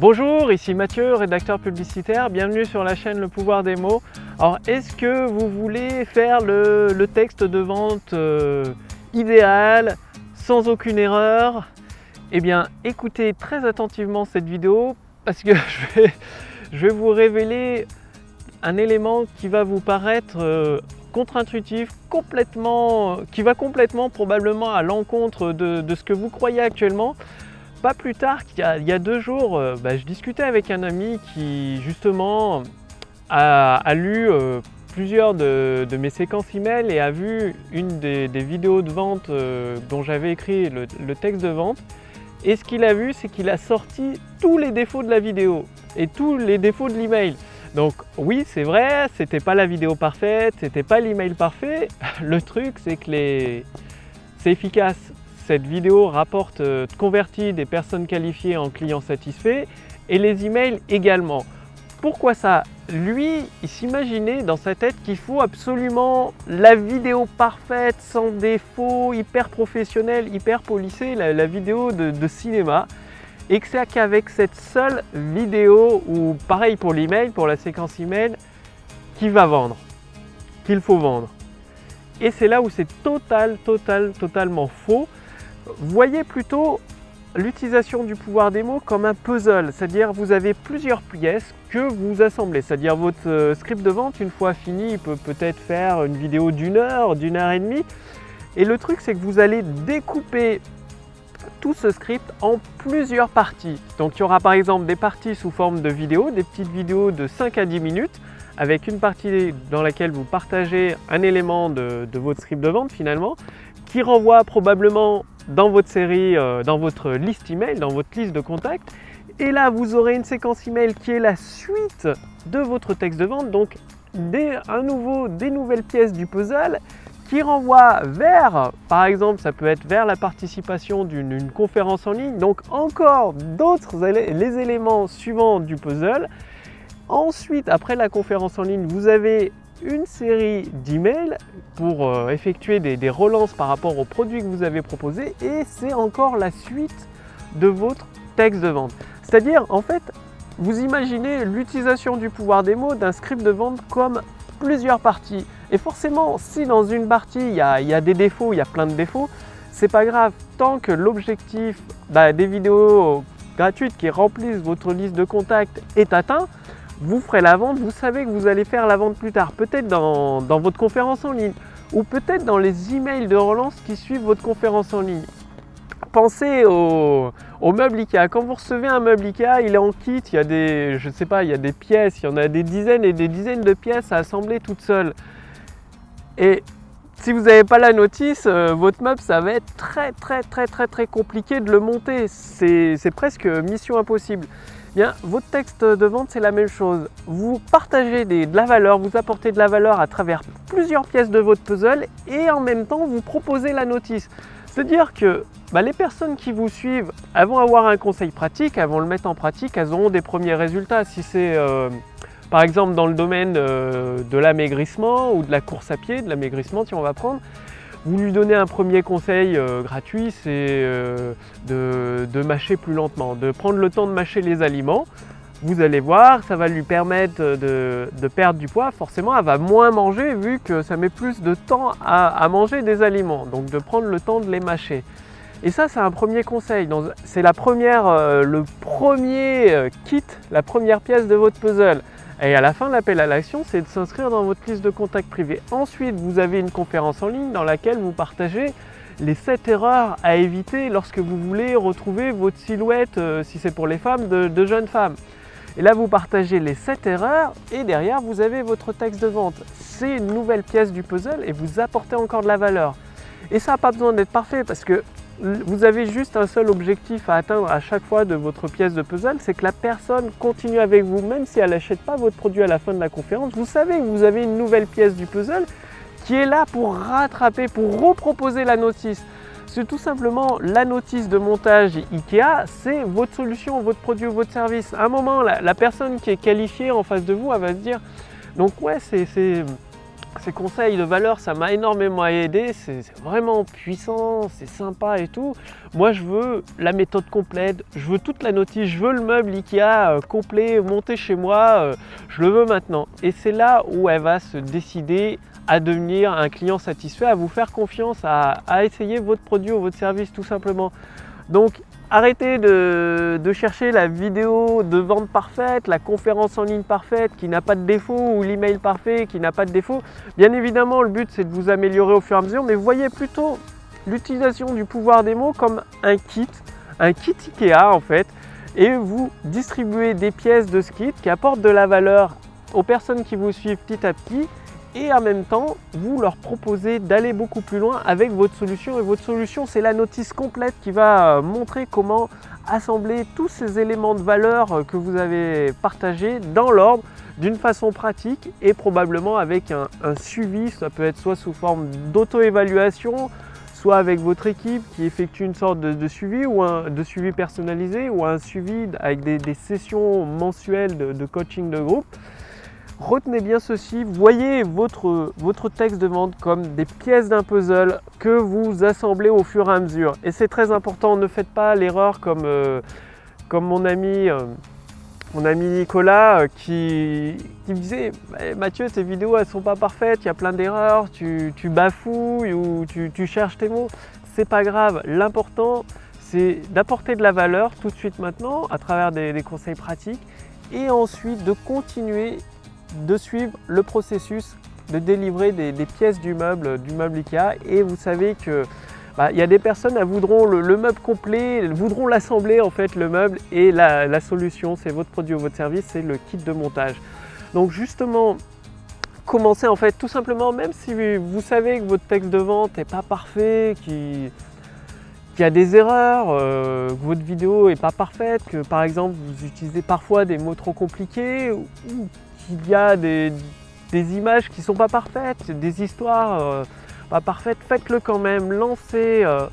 Bonjour, ici Mathieu, rédacteur publicitaire. Bienvenue sur la chaîne Le Pouvoir des mots. Alors, est-ce que vous voulez faire le, texte de vente euh, idéal, sans aucune erreur? Eh bien, écoutez très attentivement cette vidéo parce que je vais, vous révéler un élément qui va vous paraître euh, contre-intuitif, complètement, qui va complètement probablement à l'encontre de ce que vous croyez actuellement. Pas plus tard qu'il y, a deux jours, euh, bah, je discutais avec un ami qui justement a, lu euh, plusieurs de, mes séquences email et a vu une des, vidéos de vente euh, dont j'avais écrit le, texte de vente. Et ce qu'il a vu, c'est qu'il a sorti tous les défauts de la vidéo et tous les défauts de l'email. Donc oui, c'est vrai, c'était pas la vidéo parfaite, c'était pas l'email parfait. Le truc, c'est que c'est efficace cette vidéo rapporte, euh, convertit des personnes qualifiées en clients satisfaits et les emails également. Pourquoi ça? Lui, il s'imaginait dans sa tête qu'il faut absolument la vidéo parfaite, sans défaut, hyper professionnelle, hyper polissée, la, vidéo de, cinéma. Et que c'est qu'avec cette seule vidéo, ou pareil pour l'email, pour la séquence email, qui va vendre, qu'il faut vendre. Et c'est là où c'est total, total, totalement faux voyez plutôt l'utilisation du pouvoir des mots comme un puzzle, c'est-à-dire vous avez plusieurs pièces que vous assemblez, c'est-à-dire votre euh, script de vente, une fois fini, il peut peut-être faire une vidéo d'une heure, d'une heure et demie. Et le truc, c'est que vous allez découper tout ce script en plusieurs parties. Donc il y aura par exemple des parties sous forme de vidéos, des petites vidéos de 5 à 10 minutes, avec une partie dans laquelle vous partagez un élément de, de votre script de vente finalement, qui renvoie probablement dans votre série, euh, dans votre liste email, dans votre liste de contacts. Et là, vous aurez une séquence email qui est la suite de votre texte de vente, donc des, un nouveau, des nouvelles pièces du puzzle qui renvoient vers, par exemple, ça peut être vers la participation d'une conférence en ligne, donc encore d'autres les éléments suivants du puzzle. Ensuite, après la conférence en ligne, vous avez une série d'emails pour euh, effectuer des, relances par rapport au produit que vous avez proposé et c'est encore la suite de votre texte de vente. C'est-à-dire, en fait, vous imaginez l'utilisation du pouvoir des mots d'un script de vente comme plusieurs parties. Et forcément, si dans une partie il y a, des défauts, il y a plein de défauts, c'est pas grave. Tant que l'objectif bah, des vidéos gratuites qui remplissent votre liste de contacts est atteint, vous ferez la vente, vous savez que vous allez faire la vente plus tard, peut-être dans, votre conférence en ligne ou peut-être dans les emails de relance qui suivent votre conférence en ligne. Pensez au, meuble Ikea. Quand vous recevez un meuble Ikea, il est en kit, il y a des, je sais pas, il y a des pièces, il y en a des dizaines et des dizaines de pièces à assembler toutes seules. Et si vous n'avez pas la notice, euh, votre meuble, ça va être très très très très très compliqué de le monter. C'est presque mission impossible votre texte de vente, c'est la même chose. Vous partagez de la valeur, vous apportez de la valeur à travers plusieurs pièces de votre puzzle et en même temps, vous proposez la notice. C'est-à-dire que bah, les personnes qui vous suivent, elles vont avoir un conseil pratique, elles vont le mettre en pratique, elles auront des premiers résultats. Si c'est euh, par exemple dans le domaine euh, de l'amaigrissement ou de la course à pied, de l'amaigrissement, si on va prendre, vous lui donnez un premier conseil euh, gratuit, c'est euh, de, mâcher plus lentement, de prendre le temps de mâcher les aliments. Vous allez voir, ça va lui permettre de, perdre du poids. Forcément, elle va moins manger vu que ça met plus de temps à, manger des aliments. Donc de prendre le temps de les mâcher. Et ça, c'est un premier conseil. C'est le premier kit, la première pièce de votre puzzle. Et à la fin de l'appel à l'action, c'est de s'inscrire dans votre liste de contacts privés. Ensuite, vous avez une conférence en ligne dans laquelle vous partagez les 7 erreurs à éviter lorsque vous voulez retrouver votre silhouette, euh, si c'est pour les femmes, de, jeunes femmes. Et là, vous partagez les 7 erreurs et derrière, vous avez votre texte de vente. C'est une nouvelle pièce du puzzle et vous apportez encore de la valeur. Et ça n'a pas besoin d'être parfait parce que vous avez juste un seul objectif à atteindre à chaque fois de votre pièce de puzzle, c'est que la personne continue avec vous, même si elle n'achète pas votre produit à la fin de la conférence. Vous savez que vous avez une nouvelle pièce du puzzle qui est là pour rattraper, pour reproposer la notice. C'est tout simplement la notice de montage IKEA, c'est votre solution, votre produit ou votre service. À un moment, la, personne qui est qualifiée en face de vous, elle va se dire, donc ouais, c'est ces conseils de valeur, ça m'a énormément aidé. C'est vraiment puissant, c'est sympa et tout. Moi, je veux la méthode complète, je veux toute la notice, je veux le meuble Ikea euh, complet, monté chez moi, euh, je le veux maintenant. Et c'est là où elle va se décider à devenir un client satisfait, à vous faire confiance, à, à essayer votre produit ou votre service tout simplement. Donc Arrêtez de, chercher la vidéo de vente parfaite, la conférence en ligne parfaite qui n'a pas de défaut ou l'email parfait qui n'a pas de défaut. Bien évidemment, le but c'est de vous améliorer au fur et à mesure, mais voyez plutôt l'utilisation du pouvoir des mots comme un kit, un kit Ikea en fait, et vous distribuez des pièces de ce kit qui apportent de la valeur aux personnes qui vous suivent petit à petit et en même temps vous leur proposez d'aller beaucoup plus loin avec votre solution et votre solution c'est la notice complète qui va euh, montrer comment assembler tous ces éléments de valeur euh, que vous avez partagés dans l'ordre d'une façon pratique et probablement avec un, suivi, ça peut être soit sous forme d'auto-évaluation, soit avec votre équipe qui effectue une sorte de, suivi ou un de suivi personnalisé ou un suivi avec des, sessions mensuelles de coaching de groupe. Retenez bien ceci, voyez votre, texte de vente comme des pièces d'un puzzle que vous assemblez au fur et à mesure. Et c'est très important, ne faites pas l'erreur comme, euh, comme mon ami... Euh, mon ami Nicolas euh, qui, me disait Mathieu, tes vidéos elles sont pas parfaites, il y a plein d'erreurs, tu, bafouilles ou tu, cherches tes mots. C'est pas grave. L'important c'est d'apporter de la valeur tout de suite maintenant à travers des conseils pratiques et ensuite de continuer de suivre le processus de délivrer des, pièces du meuble, du meuble Ikea. Et vous savez que bah, il y a des personnes qui voudront le, meuble complet, voudront l'assembler en fait le meuble et la, solution c'est votre produit ou votre service, c'est le kit de montage. Donc justement, commencez en fait tout simplement, même si vous savez que votre texte de vente n'est pas parfait, qu'il y a des erreurs, euh, que votre vidéo n'est pas parfaite, que par exemple vous utilisez parfois des mots trop compliqués ou il y a des, images qui ne sont pas parfaites, des histoires euh, pas parfaites, faites-le quand même, lancez euh,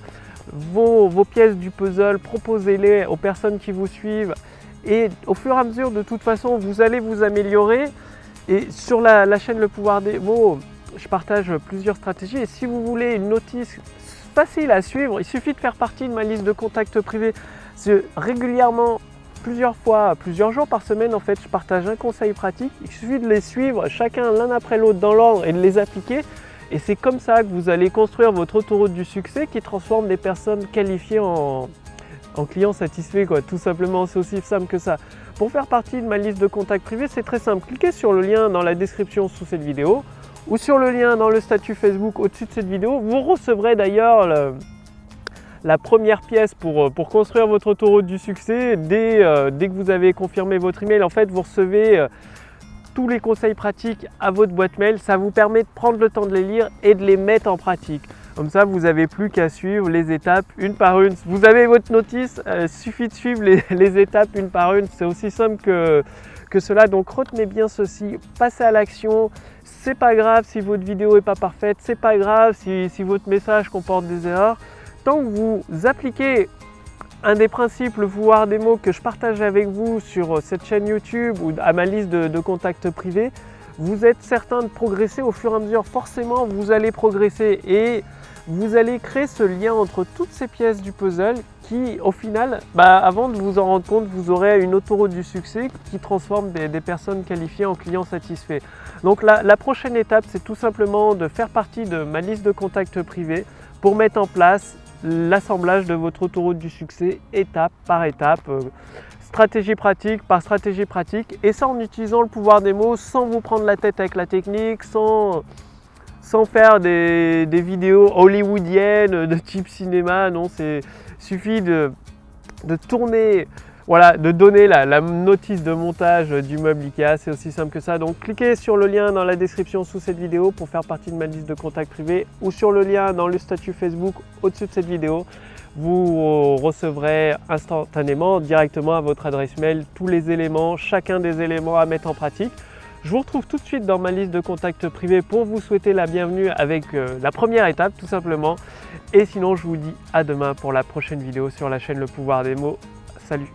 vos, pièces du puzzle, proposez-les aux personnes qui vous suivent. Et au fur et à mesure de toute façon vous allez vous améliorer. Et sur la, la chaîne Le Pouvoir des mots je partage plusieurs stratégies. Et si vous voulez une notice facile à suivre, il suffit de faire partie de ma liste de contacts privés. Régulièrement, plusieurs fois, plusieurs jours par semaine, en fait, je partage un conseil pratique. Il suffit de les suivre chacun l'un après l'autre dans l'ordre et de les appliquer. Et c'est comme ça que vous allez construire votre autoroute du succès qui transforme des personnes qualifiées en, clients satisfaits. Quoi. Tout simplement, c'est aussi simple que ça. Pour faire partie de ma liste de contacts privés, c'est très simple. Cliquez sur le lien dans la description sous cette vidéo ou sur le lien dans le statut Facebook au-dessus de cette vidéo. Vous recevrez d'ailleurs le, la première pièce pour, euh, pour construire votre autoroute du succès. Dès, euh, dès, que vous avez confirmé votre email, en fait, vous recevez euh, tous les conseils pratiques à votre boîte mail. Ça vous permet de prendre le temps de les lire et de les mettre en pratique. Comme ça, vous n'avez plus qu'à suivre les étapes une par une. Vous avez votre notice, il suffit de suivre les, étapes une par une. C'est aussi simple que, cela. Donc retenez bien ceci, passez à l'action. C'est pas grave si votre vidéo n'est pas parfaite, c'est pas grave si votre message comporte des erreurs tant que vous appliquez un des principes, le pouvoir des mots que je partage avec vous sur cette chaîne YouTube ou à ma liste de, contacts privés, vous êtes certain de progresser au fur et à mesure. Forcément, vous allez progresser et vous allez créer ce lien entre toutes ces pièces du puzzle qui, au final, bah, avant de vous en rendre compte, vous aurez une autoroute du succès qui transforme des, personnes qualifiées en clients satisfaits. Donc la prochaine étape, c'est tout simplement de faire partie de ma liste de contacts privés pour mettre en place l'assemblage de votre autoroute du succès étape par étape, euh, stratégie pratique par stratégie pratique, et ça en utilisant le pouvoir des mots sans vous prendre la tête avec la technique, sans, sans faire des, vidéos hollywoodiennes de type cinéma, non, c'est suffit de, de tourner voilà, de donner la, notice de montage du meuble Ikea, c'est aussi simple que ça. Donc cliquez sur le lien dans la description sous cette vidéo pour faire partie de ma liste de contacts privés ou sur le lien dans le statut Facebook au-dessus de cette vidéo. Vous recevrez instantanément, directement à votre adresse mail, tous les éléments, chacun des éléments à mettre en pratique. Je vous retrouve tout de suite dans ma liste de contacts privés pour vous souhaiter la bienvenue avec euh, la première étape tout simplement. Et sinon je vous dis à demain pour la prochaine vidéo sur la chaîne Le Pouvoir des mots. Salut